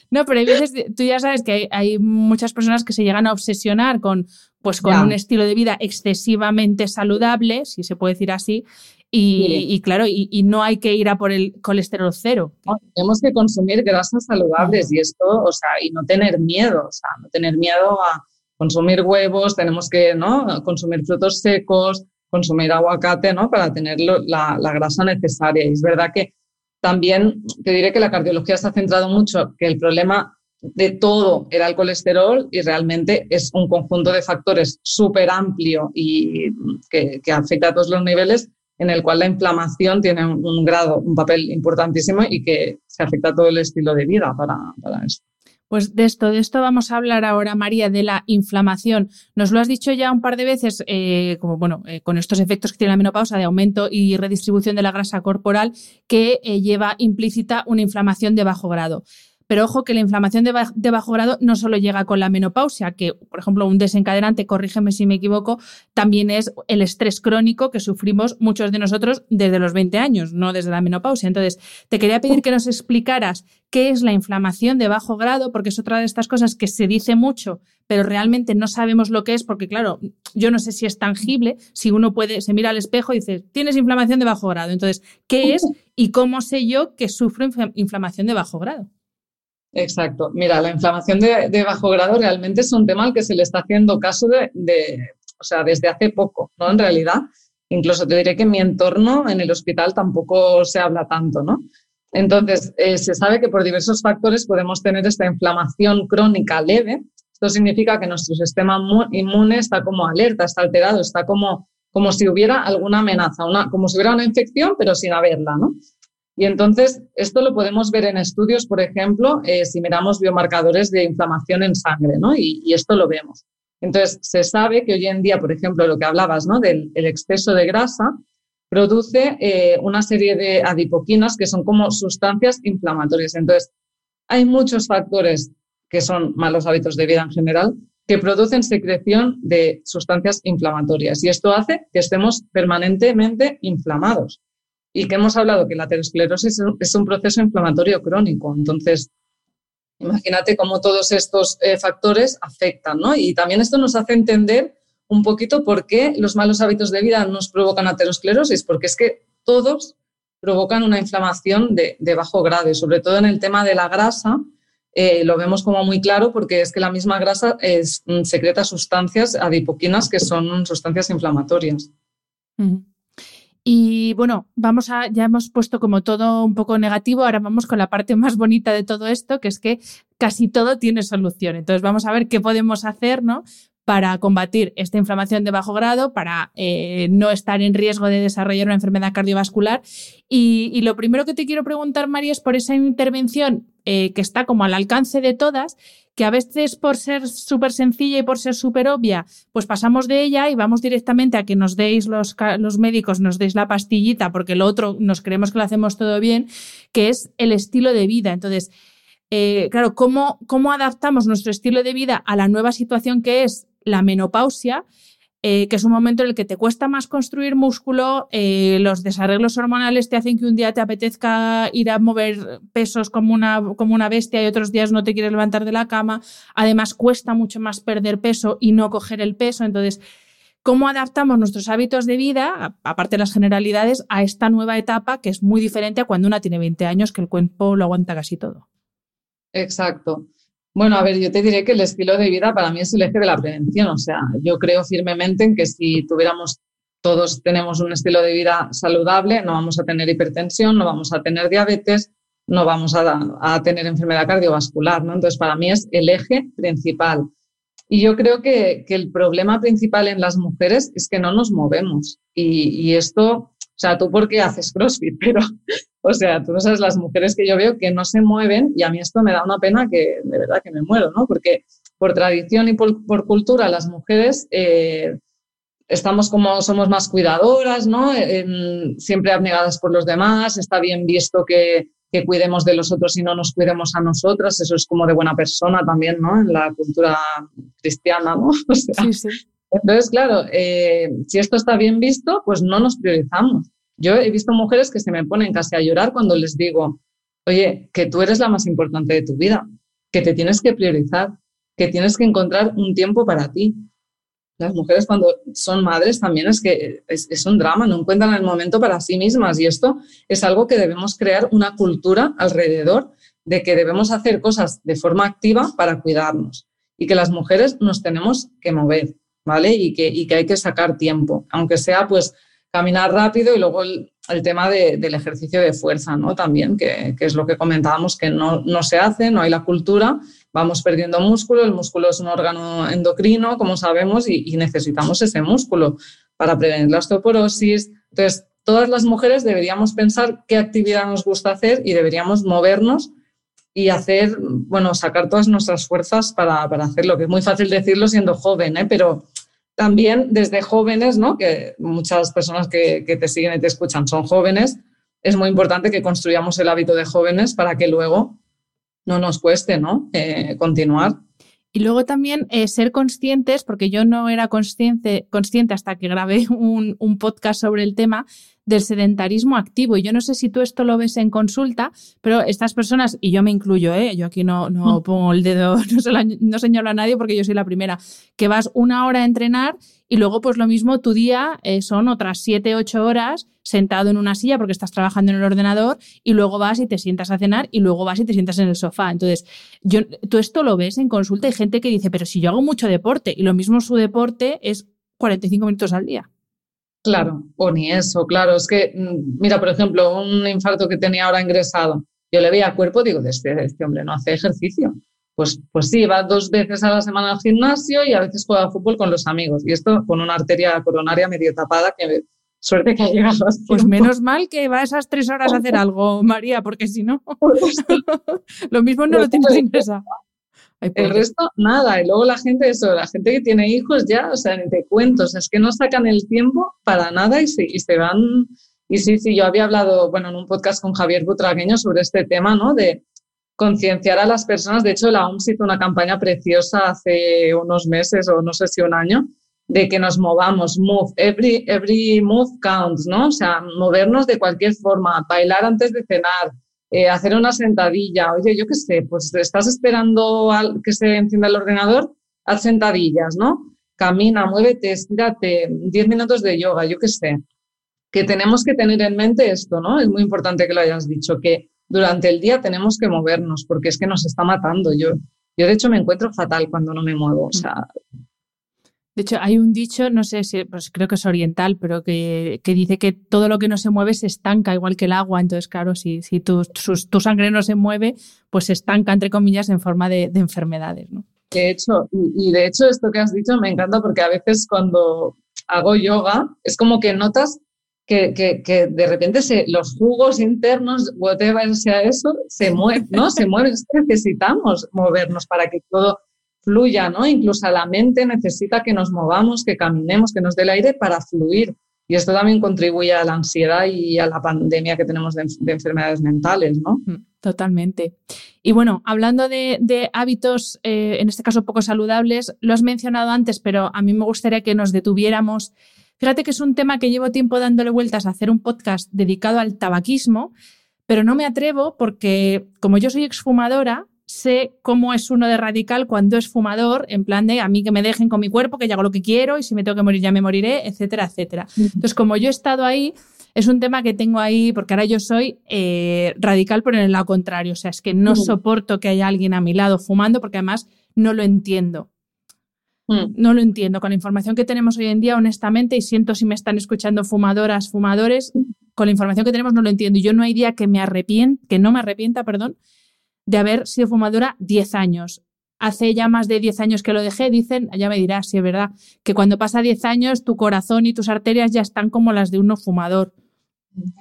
No, pero hay veces, tú ya sabes que hay, hay muchas personas que se llegan a obsesionar con, pues, con un estilo de vida excesivamente saludable, si se puede decir así, y, claro, y, no hay que ir a por el colesterol cero. tenemos que consumir grasas saludables y esto, o sea, y no tener miedo, o sea, no tener miedo a consumir huevos, tenemos que, ¿no? Consumir frutos secos, consumir aguacate, ¿no? Para tener la, la, grasa necesaria. Y es verdad que también te diré que la cardiología se ha centrado mucho, que el problema de todo era el colesterol y realmente es un conjunto de factores súper amplio y que, que afecta a todos los niveles en el cual la inflamación tiene un, grado, un papel importantísimo y que se afecta a todo el estilo de vida para, para esto. Pues de esto, de esto vamos a hablar ahora, María, de la inflamación. Nos lo has dicho ya un par de veces, eh, como bueno, eh, con estos efectos que tiene la menopausa de aumento y redistribución de la grasa corporal, que eh, lleva implícita una inflamación de bajo grado. Pero ojo que la inflamación de, bajo grado no solo llega con la menopausia, que, por ejemplo, un desencadenante, corrígeme si me equivoco, también es el estrés crónico que sufrimos muchos de nosotros desde los 20 años, no desde la menopausia. Entonces, te quería pedir que nos explicaras qué es la inflamación de bajo grado, porque es otra de estas cosas que se dice mucho, pero realmente no sabemos lo que es, porque claro, yo no sé si es tangible, si uno puede, se mira al espejo y dice, tienes inflamación de bajo grado. Entonces, ¿qué es y cómo sé yo que sufro inflamación de bajo grado? Exacto. Mira, la inflamación de, bajo grado realmente es un tema al que se le está haciendo caso de, o sea, desde hace poco, ¿no? En realidad, incluso te diré que en mi entorno, en el hospital, tampoco se habla tanto, ¿no? Entonces, eh, se sabe que por diversos factores podemos tener esta inflamación crónica leve. Esto significa que nuestro sistema inmune está como alerta, está alterado, está como, como si hubiera alguna amenaza, una, como si hubiera una infección, pero sin haberla, ¿no? Y entonces, esto lo podemos ver en estudios, por ejemplo, eh, si miramos biomarcadores de inflamación en sangre, ¿no? Y, esto lo vemos. Entonces, se sabe que hoy en día, por ejemplo, lo que hablabas, ¿no? Del exceso de grasa, produce eh, una serie de adipoquinas que son como sustancias inflamatorias. Entonces, hay muchos factores que son malos hábitos de vida en general que producen secreción de sustancias inflamatorias y esto hace que estemos permanentemente inflamados y que hemos hablado que la aterosclerosis es un proceso inflamatorio crónico. Entonces, imagínate cómo todos estos eh, factores afectan, ¿no? Y también esto nos hace entender un poquito por qué los malos hábitos de vida nos provocan aterosclerosis, porque es que todos provocan una inflamación de, bajo grado y sobre todo en el tema de la grasa, eh, lo vemos como muy claro porque es que la misma grasa es, mm, secreta sustancias adipoquinas que son sustancias inflamatorias. Y bueno, vamos a, ya hemos puesto como todo un poco negativo, ahora vamos con la parte más bonita de todo esto, que es que casi todo tiene solución. Entonces vamos a ver qué podemos hacer, ¿no? para combatir esta inflamación de bajo grado, para eh, no estar en riesgo de desarrollar una enfermedad cardiovascular. Y, lo primero que te quiero preguntar, María, es por esa intervención eh, que está como al alcance de todas, que a veces por ser súper sencilla y por ser súper obvia, pues pasamos de ella y vamos directamente a que nos deis los, los médicos, nos deis la pastillita, porque lo otro nos creemos que lo hacemos todo bien, que es el estilo de vida. Entonces, eh, claro, ¿cómo, ¿cómo adaptamos nuestro estilo de vida a la nueva situación que es la menopausia, eh, que es un momento en el que te cuesta más construir músculo, eh, los desarreglos hormonales te hacen que un día te apetezca ir a mover pesos como una, como una bestia y otros días no te quieres levantar de la cama. Además, cuesta mucho más perder peso y no coger el peso. Entonces, ¿cómo adaptamos nuestros hábitos de vida, aparte de las generalidades, a esta nueva etapa que es muy diferente a cuando una tiene 20 años, que el cuerpo lo aguanta casi todo? Exacto. Bueno, a ver, yo te diré que el estilo de vida para mí es el eje de la prevención. O sea, yo creo firmemente en que si tuviéramos, todos tenemos un estilo de vida saludable, no vamos a tener hipertensión, no vamos a tener diabetes, no vamos a, tener enfermedad cardiovascular. ¿no? Entonces, para mí es el eje principal. Y yo creo que, el problema principal en las mujeres es que no nos movemos. Y, y esto o sea, tú por qué haces CrossFit, [laughs] pero, o sea, tú no sabes las mujeres que yo veo que no se mueven y a mí esto me da una pena que de verdad que me muero, ¿no? Porque por tradición y por, cultura las mujeres eh, estamos como, somos más cuidadoras, ¿no? siempre abnegadas por los demás, está bien visto que, que cuidemos de los otros y no nos cuidemos a nosotras, eso es como de buena persona también, ¿no? En la cultura cristiana, ¿no? [laughs] sí, sí. Entonces, claro, eh, si esto está bien visto, pues no nos priorizamos. Yo he visto mujeres que se me ponen casi a llorar cuando les digo, oye, que tú eres la más importante de tu vida, que te tienes que priorizar, que tienes que encontrar un tiempo para ti. Las mujeres cuando son madres también es que es, un drama, no encuentran el momento para sí mismas y esto es algo que debemos crear una cultura alrededor de que debemos hacer cosas de forma activa para cuidarnos y que las mujeres nos tenemos que mover. ¿vale? Y que, y que hay que sacar tiempo, aunque sea pues caminar rápido y luego el, tema del ejercicio de fuerza, ¿no? También, que, que, es lo que comentábamos, que no, no se hace, no hay la cultura, vamos perdiendo músculo, el músculo es un órgano endocrino, como sabemos, y, y necesitamos ese músculo para prevenir la osteoporosis. Entonces, todas las mujeres deberíamos pensar qué actividad nos gusta hacer y deberíamos movernos y hacer, bueno, sacar todas nuestras fuerzas para, para hacerlo, que es muy fácil decirlo siendo joven, ¿eh? pero también desde jóvenes, ¿no? que muchas personas que, te siguen y te escuchan son jóvenes, es muy importante que construyamos el hábito de jóvenes para que luego no nos cueste ¿no? Eh, continuar. Y luego también eh, ser conscientes, porque yo no era consciente, consciente hasta que grabé [laughs] un, un podcast sobre el tema, del sedentarismo activo. Y yo no sé si tú esto lo ves en consulta, pero estas personas, y yo me incluyo, ¿eh? yo aquí no, no mm. pongo el dedo, [laughs] no, señalo a nadie porque yo soy la primera, que vas una hora a entrenar y luego pues lo mismo tu día eh, son otras siete, ocho horas sentado en una silla porque estás trabajando en el ordenador y luego vas y te sientas a cenar y luego vas y te sientas en el sofá. Entonces, yo, tú esto lo ves en consulta y gente que dice, pero si yo hago mucho deporte y lo mismo su deporte es 45 minutos al día. Claro, o ni eso, claro. Es que, mm, mira, por ejemplo, un infarto que tenía ahora ingresado, yo le veía cuerpo, digo, este, este hombre no hace ejercicio. Pues, pues sí, va dos veces a la semana al gimnasio y a veces juega fútbol con los amigos. Y esto con una arteria coronaria medio tapada, que suerte que ha llegado. Pues menos mal que va esas tres horas a hacer algo, María, porque si no, [laughs] pues [laughs] lo mismo no lo tienes ingresado. El resto, nada. Y luego la gente, eso, la gente que tiene hijos ya, o sea, ni te cuento, es que no sacan el tiempo para nada y se, y se van. Y sí, sí, yo había hablado, bueno, en un podcast con Javier Butragueño sobre este tema, ¿no? De concienciar a las personas. De hecho, la OMS hizo una campaña preciosa hace unos meses o no sé si un año, de que nos movamos, move, every, every move counts, ¿no? O sea, movernos de cualquier forma, bailar antes de cenar, eh, hacer una sentadilla, oye, yo qué sé, pues estás esperando que se encienda el ordenador, haz sentadillas, ¿no? Camina, muévete, estírate, 10 minutos de yoga, yo qué sé. Que tenemos que tener en mente esto, ¿no? Es muy importante que lo hayas dicho, que durante el día tenemos que movernos porque es que nos está matando. Yo, yo de hecho me encuentro fatal cuando no me muevo. O sea, de hecho, hay un dicho, no sé si pues creo que es oriental, pero que, dice que todo lo que no se mueve se estanca, igual que el agua. Entonces, claro, si, si tu, tu sangre no se mueve, pues se estanca, entre comillas, en forma de, enfermedades. ¿no? De hecho, y, de hecho, esto que has dicho me encanta porque a veces cuando hago yoga es como que notas que, que, de repente se, los jugos internos, whatever sea eso, se mueven, ¿no? Se mueven. necesitamos movernos para que todo fluya, ¿no? Incluso la mente necesita que nos movamos, que caminemos, que nos dé el aire para fluir. Y esto también contribuye a la ansiedad y a la pandemia que tenemos de, enfermedades mentales, ¿no? Mm, totalmente. Y bueno, hablando de, hábitos, eh, en este caso poco saludables, lo has mencionado antes, pero a mí me gustaría que nos detuviéramos. Fíjate que es un tema que llevo tiempo dándole vueltas a hacer un podcast dedicado al tabaquismo, pero no me atrevo porque como yo soy exfumadora, sé cómo es uno de radical cuando es fumador, en plan de a mí que me dejen con mi cuerpo, que yo hago lo que quiero y si me tengo que morir ya me moriré, etcétera, etcétera. Entonces, como yo he estado ahí, es un tema que tengo ahí, porque ahora yo soy eh, radical, pero en el lado contrario. O sea, es que no soporto que haya alguien a mi lado fumando, porque además no lo entiendo. No lo entiendo. Con la información que tenemos hoy en día, honestamente, y siento si me están escuchando fumadoras, fumadores, con la información que tenemos no lo entiendo. Y yo no hay día que me arrepienta, que no me arrepienta, perdón, de haber sido fumadora 10 años. Hace ya más de 10 años que lo dejé, dicen, ya me dirás si es verdad, que cuando pasa 10 años tu corazón y tus arterias ya están como las de un no fumador.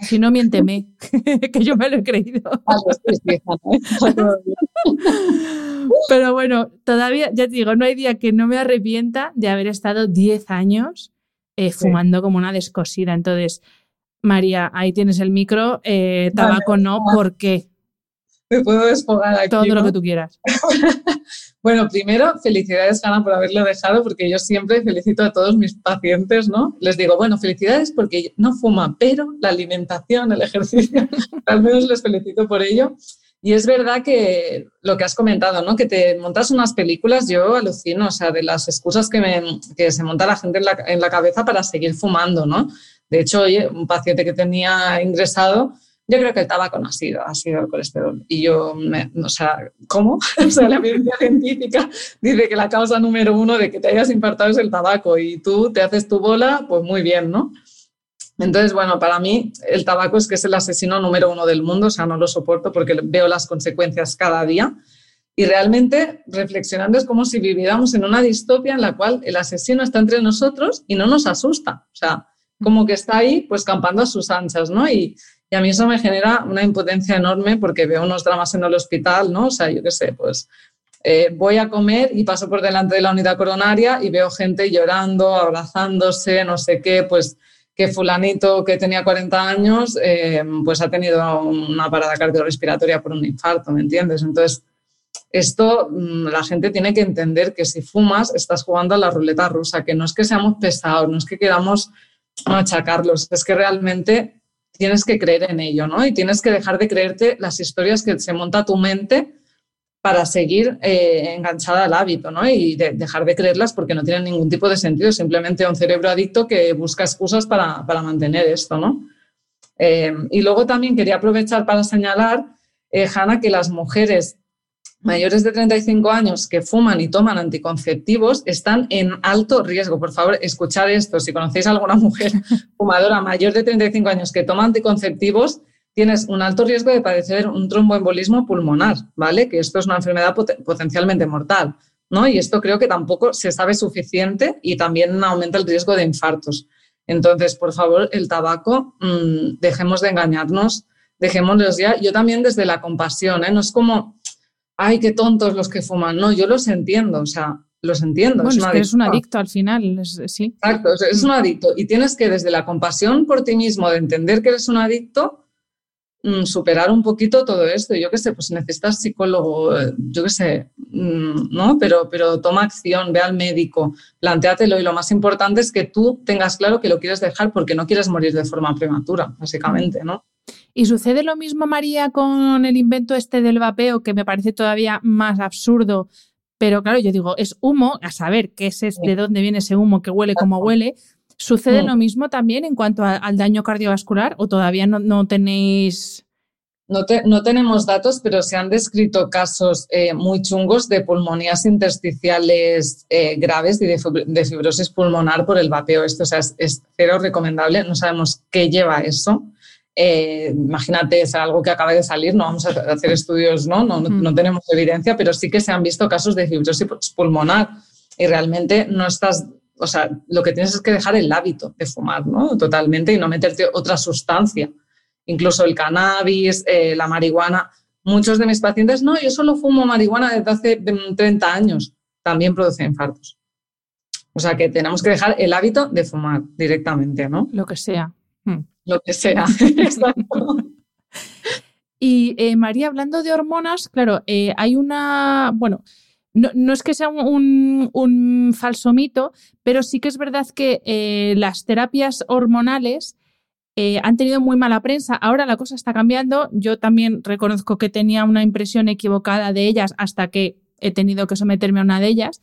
Si no, miénteme, [laughs] que yo me lo he creído. [laughs] Pero bueno, todavía, ya te digo, no hay día que no me arrepienta de haber estado 10 años eh, fumando como una descosida. Entonces, María, ahí tienes el micro, eh, tabaco no, ¿por qué? Me puedo desfogar aquí. Todo lo que tú quieras. [laughs] bueno, primero, felicidades, Hanna, por haberlo dejado, porque yo siempre felicito a todos mis pacientes, ¿no? Les digo, bueno, felicidades porque no fuma, pero la alimentación, el ejercicio, [laughs] al menos les felicito por ello. Y es verdad que lo que has comentado, ¿no? Que te montas unas películas, yo alucino, o sea, de las excusas que, me, que se monta la gente en la, en la cabeza para seguir fumando, ¿no? De hecho, oye, un paciente que tenía ingresado yo creo que el tabaco no ha sido, ha sido el colesterol. Y yo, o sea, ¿cómo? [laughs] o sea, la evidencia científica dice que la causa número uno de que te hayas infartado es el tabaco y tú te haces tu bola, pues muy bien, ¿no? Entonces, bueno, para mí el tabaco es que es el asesino número uno del mundo, o sea, no lo soporto porque veo las consecuencias cada día. Y realmente, reflexionando, es como si viviéramos en una distopia en la cual el asesino está entre nosotros y no nos asusta. O sea, como que está ahí, pues campando a sus anchas, ¿no? Y, y a mí eso me genera una impotencia enorme porque veo unos dramas en el hospital, ¿no? O sea, yo qué sé, pues eh, voy a comer y paso por delante de la unidad coronaria y veo gente llorando, abrazándose, no sé qué, pues que fulanito que tenía 40 años, eh, pues ha tenido una parada cardiorrespiratoria por un infarto, ¿me entiendes? Entonces, esto mm, la gente tiene que entender que si fumas estás jugando a la ruleta rusa, que no es que seamos pesados, no es que queramos machacarlos, es que realmente tienes que creer en ello, ¿no? Y tienes que dejar de creerte las historias que se monta tu mente para seguir eh, enganchada al hábito, ¿no? Y dejar de creerlas porque no tienen ningún tipo de sentido, simplemente un cerebro adicto que busca excusas para, mantener esto, ¿no? Eh, y luego también quería aprovechar para señalar, eh, Hanna, que las mujeres mayores de 35 años que fuman y toman anticonceptivos están en alto riesgo. Por favor, escuchad esto. Si conocéis a alguna mujer [laughs] fumadora mayor de 35 años que toma anticonceptivos, tienes un alto riesgo de padecer un tromboembolismo pulmonar, ¿vale? Que esto es una enfermedad potencialmente mortal, ¿no? Y esto creo que tampoco se sabe suficiente y también aumenta el riesgo de infartos. Entonces, por favor, el tabaco, mmm, dejemos de engañarnos, dejémoslos ya. Yo también desde la compasión, ¿eh? No es como ay, qué tontos los que fuman. No, yo los entiendo, o sea, los entiendo. Bueno, es, que un adicto al final, sí. Exacto, es un adicto. Y tienes que, desde la compasión por ti mismo, de entender que eres un adicto, mm, superar un poquito todo esto. Yo qué sé, pues necesitas psicólogo, yo qué sé, mm, ¿no? Pero, pero toma acción, ve al médico, planteatelo y lo más importante es que tú tengas claro que lo quieres dejar porque no quieres morir de forma prematura, básicamente, ¿no? Y sucede lo mismo, María, con el invento este del vapeo, que me parece todavía más absurdo. Pero claro, yo digo, es humo, a saber qué es, de dónde viene ese humo que huele como huele. ¿Sucede lo mismo también en cuanto al daño cardiovascular o todavía no, tenéis No, no, tenemos datos, pero se han descrito casos eh, muy chungos de pulmonías intersticiales eh, graves y de, fibrosis pulmonar por el vapeo. Esto o sea, es, cero recomendable. No sabemos qué lleva eso. Eh, imagínate, es algo que acaba de salir, no vamos a hacer estudios, ¿no? No, no tenemos evidencia, pero sí que se han visto casos de fibrosis pulmonar y realmente no estás, o sea, lo que tienes es que dejar el hábito de fumar, ¿no? Totalmente y no meterte otra sustancia incluso el cannabis, eh, la marihuana. Muchos de mis pacientes, no, yo solo fumo marihuana desde hace 30 años, también produce infartos. O sea que tenemos que dejar el hábito de fumar directamente, ¿no? Lo que sea. Hmm. Lo que sea, [laughs] Y eh, María, hablando de hormonas, claro, eh, hay una, bueno, no, es que sea un, falso mito, pero sí que es verdad que las terapias hormonales eh, han tenido muy mala prensa. Ahora la cosa está cambiando. Yo también reconozco que tenía una impresión equivocada de ellas hasta que he tenido que someterme a una de ellas.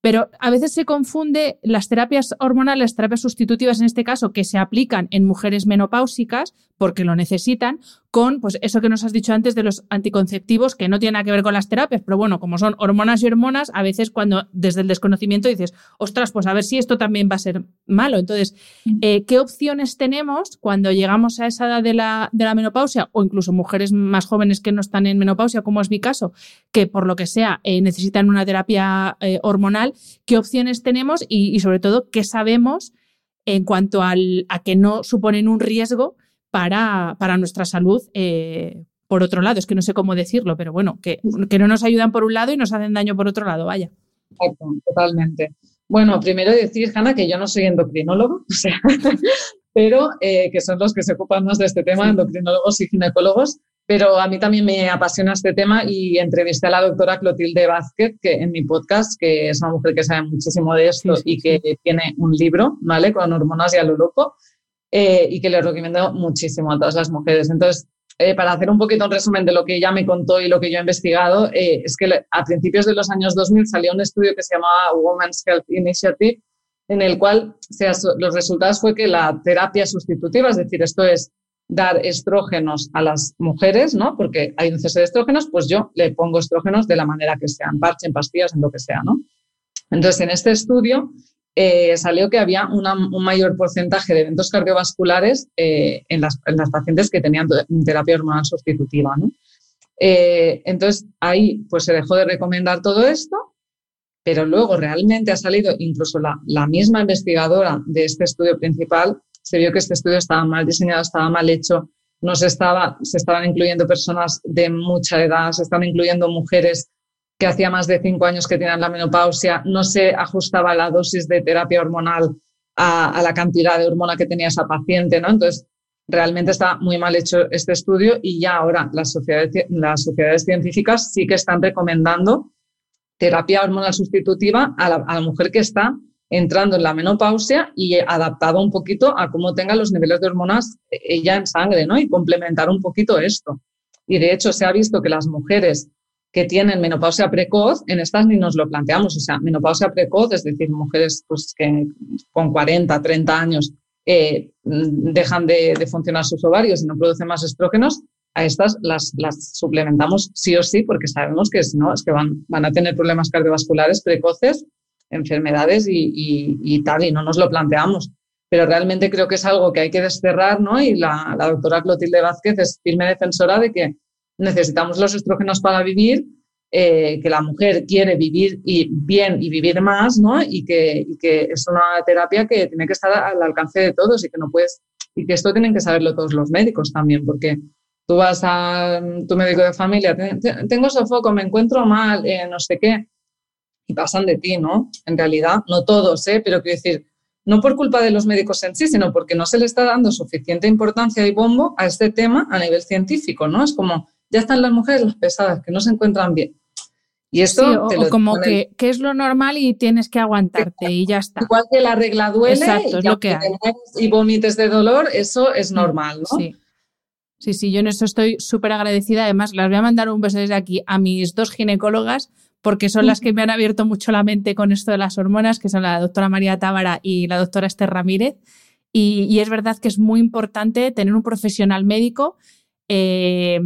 Pero a veces se confunde las terapias hormonales, terapias sustitutivas en este caso, que se aplican en mujeres menopáusicas porque lo necesitan, con pues eso que nos has dicho antes de los anticonceptivos, que no tiene nada que ver con las terapias, pero bueno, como son hormonas y hormonas, a veces cuando desde el desconocimiento dices, ostras, pues a ver si esto también va a ser malo. Entonces, mm. eh, ¿qué opciones tenemos cuando llegamos a esa edad de la, de la menopausia o incluso mujeres más jóvenes que no están en menopausia, como es mi caso, que por lo que sea eh, necesitan una terapia eh, hormonal? ¿Qué opciones tenemos y, y, sobre todo qué sabemos en cuanto al, a que no suponen un riesgo? para, para nuestra salud. Eh, por otro lado, es que no sé cómo decirlo, pero bueno, que, que, no nos ayudan por un lado y nos hacen daño por otro lado, vaya. Exacto, totalmente. Bueno, primero decir, Hanna, que yo no soy endocrinólogo, [laughs] o sea, pero eh, que son los que se ocupan más de este tema, endocrinólogos y ginecólogos, pero a mí también me apasiona este tema y entrevisté a la doctora Clotilde Vázquez que, en mi podcast, que es una mujer que sabe muchísimo de esto y que tiene un libro, ¿vale? Con hormonas y a lo loco. Eh, y que le recomiendo muchísimo a todas las mujeres. Entonces, eh, para hacer un poquito un resumen de lo que ella me contó y lo que yo he investigado, eh, es que a principios de los años 2000 salió un estudio que se llamaba Women's Health Initiative, en el cual los resultados fue que la terapia sustitutiva, es decir, esto es dar estrógenos a las mujeres, ¿no? Porque hay un exceso de estrógenos, pues yo le pongo estrógenos de la manera que sea, en parche, en pastillas, en lo que sea, ¿no? Entonces, en este estudio eh, salió que había un mayor porcentaje de eventos cardiovasculares eh, en, las, pacientes que tenían terapia hormonal sustitutiva. Eh, entonces, ahí pues, se dejó de recomendar todo esto, pero luego realmente ha salido, incluso la misma investigadora de este estudio principal, se vio que este estudio estaba mal diseñado, estaba mal hecho, no se, estaba, se estaban incluyendo personas de mucha edad, se estaban incluyendo mujeres que hacía más de cinco años que tenían la menopausia, no se ajustaba la dosis de terapia hormonal a, la cantidad de hormona que tenía esa paciente, ¿no? Entonces, realmente está muy mal hecho este estudio y ya ahora las sociedades, las sociedades científicas sí que están recomendando terapia hormonal sustitutiva a la, mujer que está entrando en la menopausia y adaptado un poquito a cómo tenga los niveles de hormonas ella en sangre, ¿no? Y complementar un poquito esto. Y de hecho se ha visto que las mujeres que tienen menopausia precoz, en estas ni nos lo planteamos. O sea, menopausia precoz, es decir, mujeres pues, que con 40, 30 años eh, dejan de, funcionar sus ovarios y no producen más estrógenos, a estas las, las, suplementamos sí o sí porque sabemos que si no, es que van, van a tener problemas cardiovasculares precoces, enfermedades y, y, tal, y no nos lo planteamos. Pero realmente creo que es algo que hay que desterrar, ¿no? Y la, la doctora Clotilde Vázquez es firme defensora de que necesitamos los estrógenos para vivir, eh, que la mujer quiere vivir y bien y vivir más, ¿no? Y que, que, es una terapia que tiene que estar al alcance de todos y que no puedes, y que esto tienen que saberlo todos los médicos también, porque tú vas a tu médico de familia, tengo sofoco, me encuentro mal, eh, no sé qué, y pasan de ti, ¿no? En realidad, no todos, ¿eh? Pero quiero decir, no por culpa de los médicos en sí, sino porque no se le está dando suficiente importancia y bombo a este tema a nivel científico, ¿no? Es como, ya están las mujeres las pesadas, que no se encuentran bien. Y esto o, como que, es lo normal y tienes que aguantarte y ya está. Igual que la regla duele y, lo que y vomites de dolor, eso es mm, normal, ¿no? Sí. Sí, sí, yo en eso estoy súper agradecida. Además, las voy a mandar un beso desde aquí a mis dos ginecólogas, porque son las que me han abierto mucho la mente con esto de las hormonas, que son la doctora María Tábara y la doctora Esther Ramírez. y es verdad que es muy importante tener un profesional médico eh,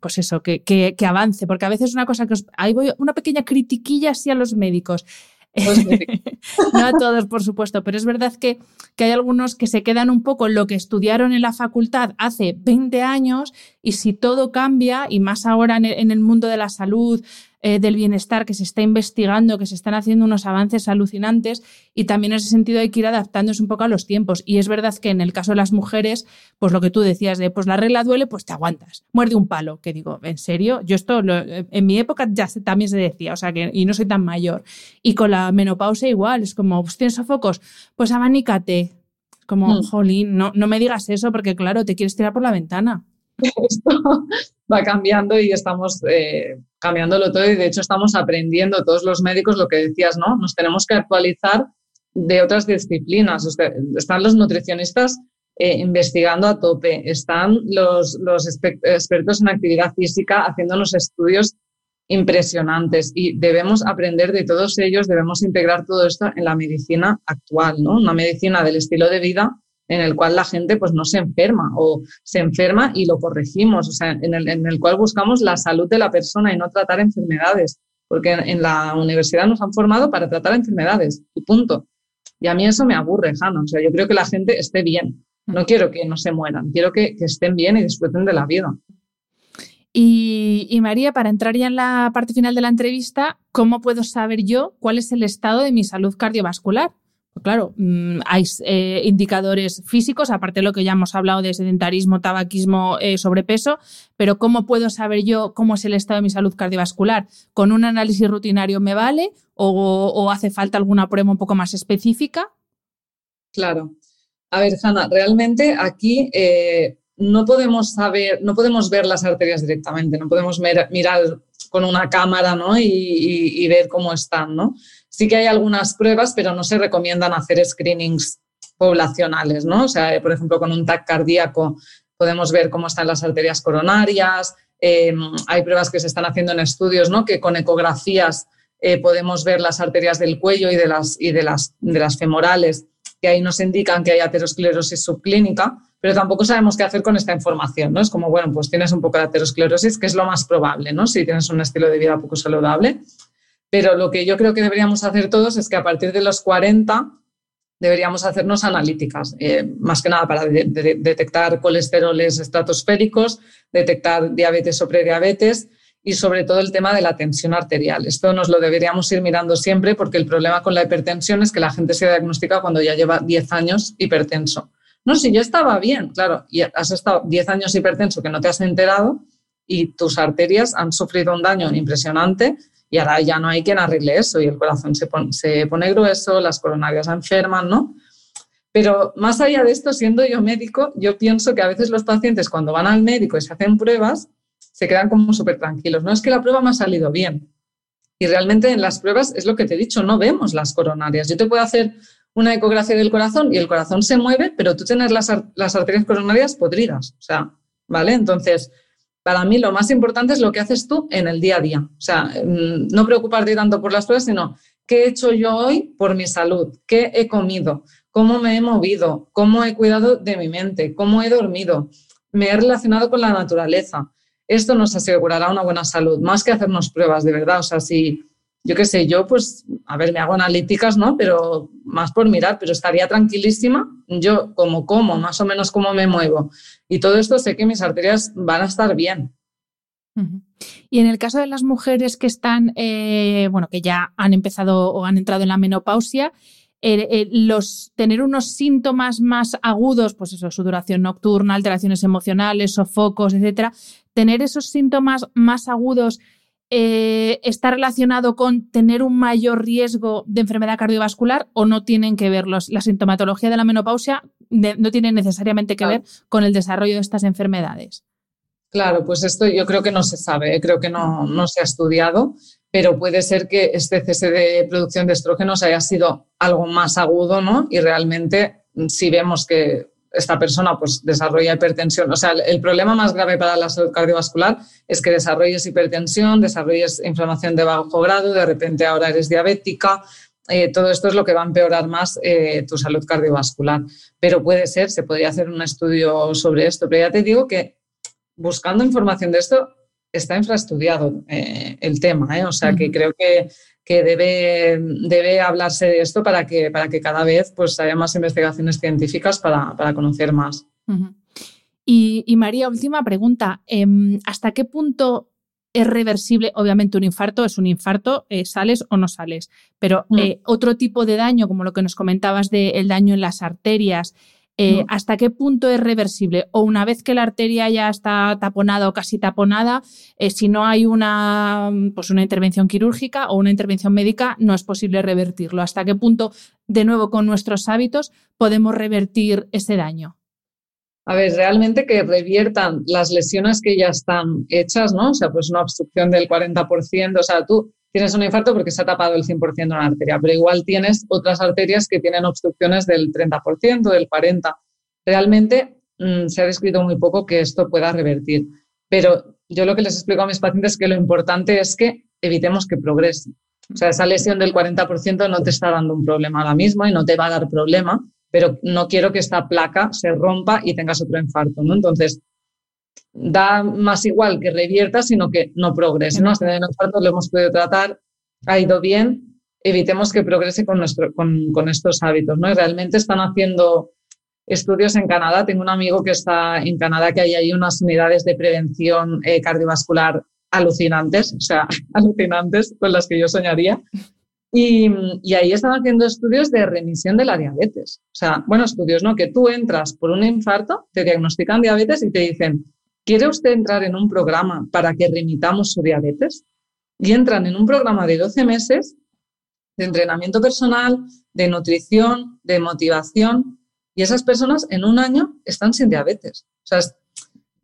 pues eso, que, que, avance, porque a veces una cosa que os, ahí voy, una pequeña critiquilla así a los médicos. Pues [laughs] no a todos, por supuesto, pero es verdad que, que, hay algunos que se quedan un poco en lo que estudiaron en la facultad hace 20 años y si todo cambia, y más ahora en el mundo de la salud, eh, del bienestar que se está investigando, que se están haciendo unos avances alucinantes y también en ese sentido hay que ir adaptándose un poco a los tiempos. Y es verdad que en el caso de las mujeres, pues lo que tú decías de, pues la regla duele, pues te aguantas, muerde un palo, que digo, ¿en serio? Yo esto en mi época ya también se decía, o sea, que y no soy tan mayor. Y con la menopausia igual, es como, pues tienes sofocos, pues abanícate. Como, mm. jolín, no, no me digas eso porque claro, te quieres tirar por la ventana. [laughs] Esto va cambiando y estamos eh, cambiándolo todo y de hecho estamos aprendiendo todos los médicos lo que decías, ¿no? Nos tenemos que actualizar de otras disciplinas. están los nutricionistas eh, investigando a tope, están los, los expertos en actividad física haciendo unos estudios impresionantes y debemos aprender de todos ellos, debemos integrar todo esto en la medicina actual, ¿no? Una medicina del estilo de vida en el cual la gente pues no se enferma o se enferma y lo corregimos, o sea, en el, en el cual buscamos la salud de la persona y no tratar enfermedades, porque en, la universidad nos han formado para tratar enfermedades y punto. Y a mí eso me aburre, Hanna, o sea, yo creo que la gente esté bien, no quiero que no se mueran, quiero que, estén bien y disfruten de la vida. Y, y, María, para entrar ya en la parte final de la entrevista, ¿cómo puedo saber yo cuál es el estado de mi salud cardiovascular? Claro, mm, hay eh, indicadores físicos, aparte de lo que ya hemos hablado de sedentarismo, tabaquismo, eh, sobrepeso, pero ¿cómo puedo saber yo cómo es el estado de mi salud cardiovascular? ¿Con un análisis rutinario me vale o, hace falta alguna prueba un poco más específica? Claro. A ver, Hanna, realmente aquí eh, no podemos saber, no podemos ver las arterias directamente, no podemos mirar con una cámara ¿no? y, ver cómo están, ¿no? Sí que hay algunas pruebas, pero no se recomiendan hacer screenings poblacionales, ¿no? O sea, por ejemplo, con un TAC cardíaco podemos ver cómo están las arterias coronarias, em, hay pruebas que se están haciendo en estudios, ¿no? Que con ecografías eh, podemos ver las arterias del cuello y de las, y de las, de las femorales, que ahí nos indican que hay aterosclerosis subclínica, pero tampoco sabemos qué hacer con esta información, ¿no? Es como, bueno, pues tienes un poco de aterosclerosis, que es lo más probable, ¿no? Si tienes un estilo de vida poco saludable. Pero lo que yo creo que deberíamos hacer todos es que a partir de los 40 deberíamos hacernos analíticas, eh, más que nada para detectar colesteroles estratosféricos, detectar diabetes o prediabetes y sobre todo el tema de la tensión arterial. Esto nos lo deberíamos ir mirando siempre porque el problema con la hipertensión es que la gente se diagnostica cuando ya lleva 10 años hipertenso. No, si yo estaba bien, claro, y has estado 10 años hipertenso que no te has enterado y tus arterias han sufrido un daño impresionante y ahora ya no hay quien arregle eso y el corazón se pone, se pone grueso, las coronarias enferman, ¿no? Pero más allá de esto, siendo yo médico, yo pienso que a veces los pacientes cuando van al médico y se hacen pruebas, se quedan como súper tranquilos. No es que la prueba me ha salido bien. Y realmente en las pruebas es lo que te he dicho, no vemos las coronarias. Yo te puedo hacer una ecografía del corazón y el corazón se mueve, pero tú tienes las, las arterias coronarias podridas. O sea, ¿vale? Entonces, para mí lo más importante es lo que haces tú en el día a día. O sea, mm, no preocuparte tanto por las pruebas, sino qué he hecho yo hoy por mi salud, qué he comido, cómo me he movido, cómo he cuidado de mi mente, cómo he dormido, me he relacionado con la naturaleza. Esto nos asegurará una buena salud, más que hacernos pruebas, de verdad. O sea, si yo qué sé, yo pues, a ver, me hago analíticas, ¿no? Pero más por mirar, pero estaría tranquilísima. Yo como como, más o menos cómo me muevo. Y todo esto sé que mis arterias van a estar bien. Y en el caso de las mujeres que están, eh, bueno, que ya han empezado o han entrado en la menopausia, eh, eh, los, tener unos síntomas más agudos, pues eso, sudoración nocturna, alteraciones emocionales, sofocos, etcétera, tener esos síntomas más agudos eh, está relacionado con tener un mayor riesgo de enfermedad cardiovascular o no tienen que ver la sintomatología de la menopausia no tiene necesariamente que ver con el desarrollo de estas enfermedades. Claro, pues esto yo creo que no se sabe, ¿eh? creo que no, no se ha estudiado, pero puede ser que este cese de producción de estrógenos haya sido algo más agudo, ¿no? Y realmente si vemos que esta persona pues desarrolla hipertensión. O sea, el, problema más grave para la salud cardiovascular es que desarrolles hipertensión, desarrolles inflamación de bajo grado, de repente ahora eres diabética. Eh, todo esto es lo que va a empeorar más eh, tu salud cardiovascular. Pero puede ser, se podría hacer un estudio sobre esto. Pero ya te digo que buscando información de esto, está infraestudiado eh, el tema, o sea que creo que, que, debe, debe hablarse de esto para que, para que cada vez pues, haya más investigaciones científicas para, para conocer más. y, y, María, última pregunta. Em, ¿Hasta qué punto es reversible? Obviamente un infarto es un infarto, eh, sales o no sales, pero mm. otro tipo de daño, como lo que nos comentabas del daño en las arterias, eh, ¿Hasta qué punto es reversible? O una vez que la arteria ya está taponada o casi taponada, eh, si no hay una, pues una intervención quirúrgica o una intervención médica, no es posible revertirlo. ¿Hasta qué punto, de nuevo, con nuestros hábitos, podemos revertir ese daño? A ver, realmente que reviertan las lesiones que ya están hechas, ¿no? O sea, pues una obstrucción del 40%, o sea, tú tienes un infarto porque se ha tapado el 100% de una arteria, pero igual tienes otras arterias que tienen obstrucciones del 30%, del 40%. Realmente mm, se ha descrito muy poco que esto pueda revertir, pero yo lo que les explico a mis pacientes es que lo importante es que evitemos que progrese. O sea, esa lesión del 40% no te está dando un problema ahora mismo y no te va a dar problema, pero no quiero que esta placa se rompa y tengas otro infarto. Entonces, da más igual que revierta, sino que no progrese. ¿no? Hasta en lo hemos podido tratar, ha ido bien, evitemos que progrese con, estos hábitos. ¿no? Realmente están haciendo estudios en Canadá. Tengo un amigo que está en Canadá, que hay ahí unas unidades de prevención eh, cardiovascular alucinantes, o sea, [laughs] alucinantes con las que yo soñaría. Y, y, ahí están haciendo estudios de remisión de la diabetes. O sea, bueno, estudios, ¿no? Que tú entras por un infarto, te diagnostican diabetes y te dicen, ¿Quiere usted entrar en un programa para que remitamos su diabetes? Y entran en un programa de 12 meses de entrenamiento personal, de nutrición, de motivación, y esas personas en un año están sin diabetes. O sea,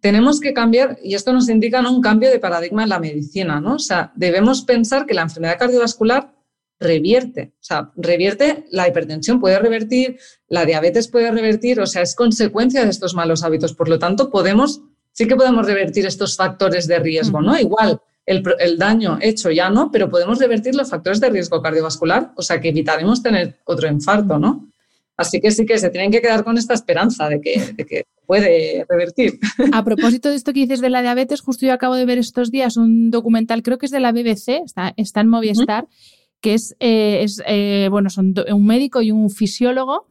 tenemos que cambiar, y esto nos indica un cambio de paradigma en la medicina, ¿no? O sea, debemos pensar que la enfermedad cardiovascular revierte, o sea, revierte la hipertensión, puede revertir, la diabetes puede revertir, o sea, es consecuencia de estos malos hábitos. Por lo tanto, podemos sí que podemos revertir estos factores de riesgo, ¿no? Igual el, daño hecho ya no, pero podemos revertir los factores de riesgo cardiovascular, o sea que evitaremos tener otro infarto, ¿no? Así que sí que se tienen que quedar con esta esperanza de que, que puede revertir. [laughs] A propósito de esto que dices de la diabetes, justo yo acabo de ver estos días un documental, creo que es de la BBC, está, está en Movistar, que es, eh, es eh, bueno, son un médico y un fisiólogo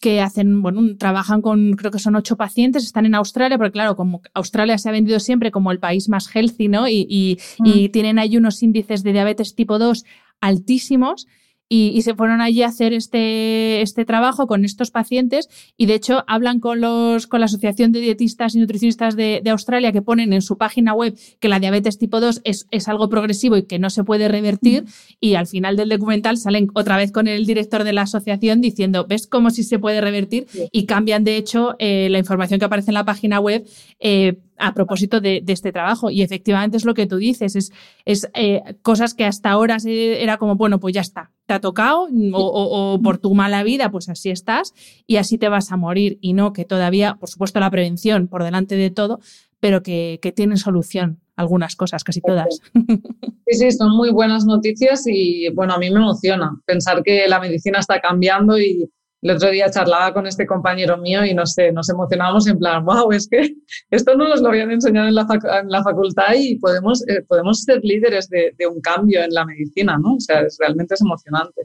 que hacen, bueno, trabajan con, creo que son ocho pacientes, están en Australia, porque claro, como Australia se ha vendido siempre como el país más healthy, ¿no? Y, y, y mm. tienen ahí unos índices de diabetes tipo 2 altísimos y, se fueron allí a hacer este, este trabajo con estos pacientes y de hecho hablan con, los, con la Asociación de Dietistas y Nutricionistas de, Australia que ponen en su página web que la diabetes tipo 2 es, es algo progresivo y que no se puede revertir y al final del documental salen otra vez con el director de la asociación diciendo, ¿ves cómo sí se puede revertir? Y cambian de hecho eh, la información que aparece en la página web eh, a propósito de, este trabajo. Y efectivamente es lo que tú dices, es, es eh, cosas que hasta ahora era como, bueno, pues ya está, te ha tocado o, por tu mala vida, pues así estás y así te vas a morir. Y no que todavía, por supuesto, la prevención por delante de todo, pero que, que tienen solución algunas cosas, casi todas. Sí, sí, son muy buenas noticias y bueno, a mí me emociona pensar que la medicina está cambiando y el otro día charlaba con este compañero mío y no sé, nos emocionábamos en plan, wow, es que [laughs] esto no nos lo habían enseñado en la, en la facultad y podemos, eh, podemos ser líderes de, un cambio en la medicina, ¿no? O sea, es, realmente es emocionante.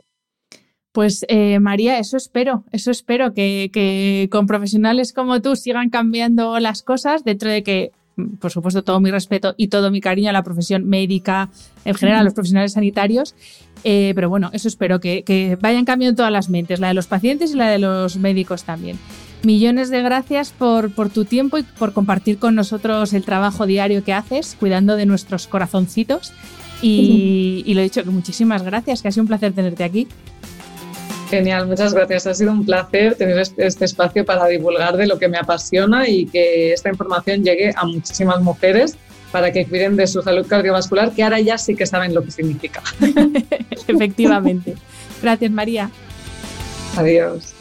Pues eh, María, eso espero, eso espero, que con profesionales como tú sigan cambiando las cosas dentro de que por supuesto, todo mi respeto y todo mi cariño a la profesión médica, en general a los profesionales sanitarios. Eh, pero bueno, eso espero que, vayan cambiando todas las mentes, la de los pacientes y la de los médicos también. Millones de gracias por, por tu tiempo y por compartir con nosotros el trabajo diario que haces, cuidando de nuestros corazoncitos. Y, y lo he dicho, que muchísimas gracias, que ha sido un placer tenerte aquí. Genial, muchas gracias. Ha sido un placer tener este espacio para divulgar de lo que me apasiona y que esta información llegue a muchísimas mujeres para que cuiden de su salud cardiovascular, que ahora ya sí que saben lo que significa. [laughs] Efectivamente. Gracias, María. Adiós.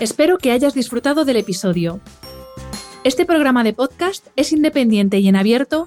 Espero que hayas disfrutado del episodio. Este programa de podcast es independiente y en abierto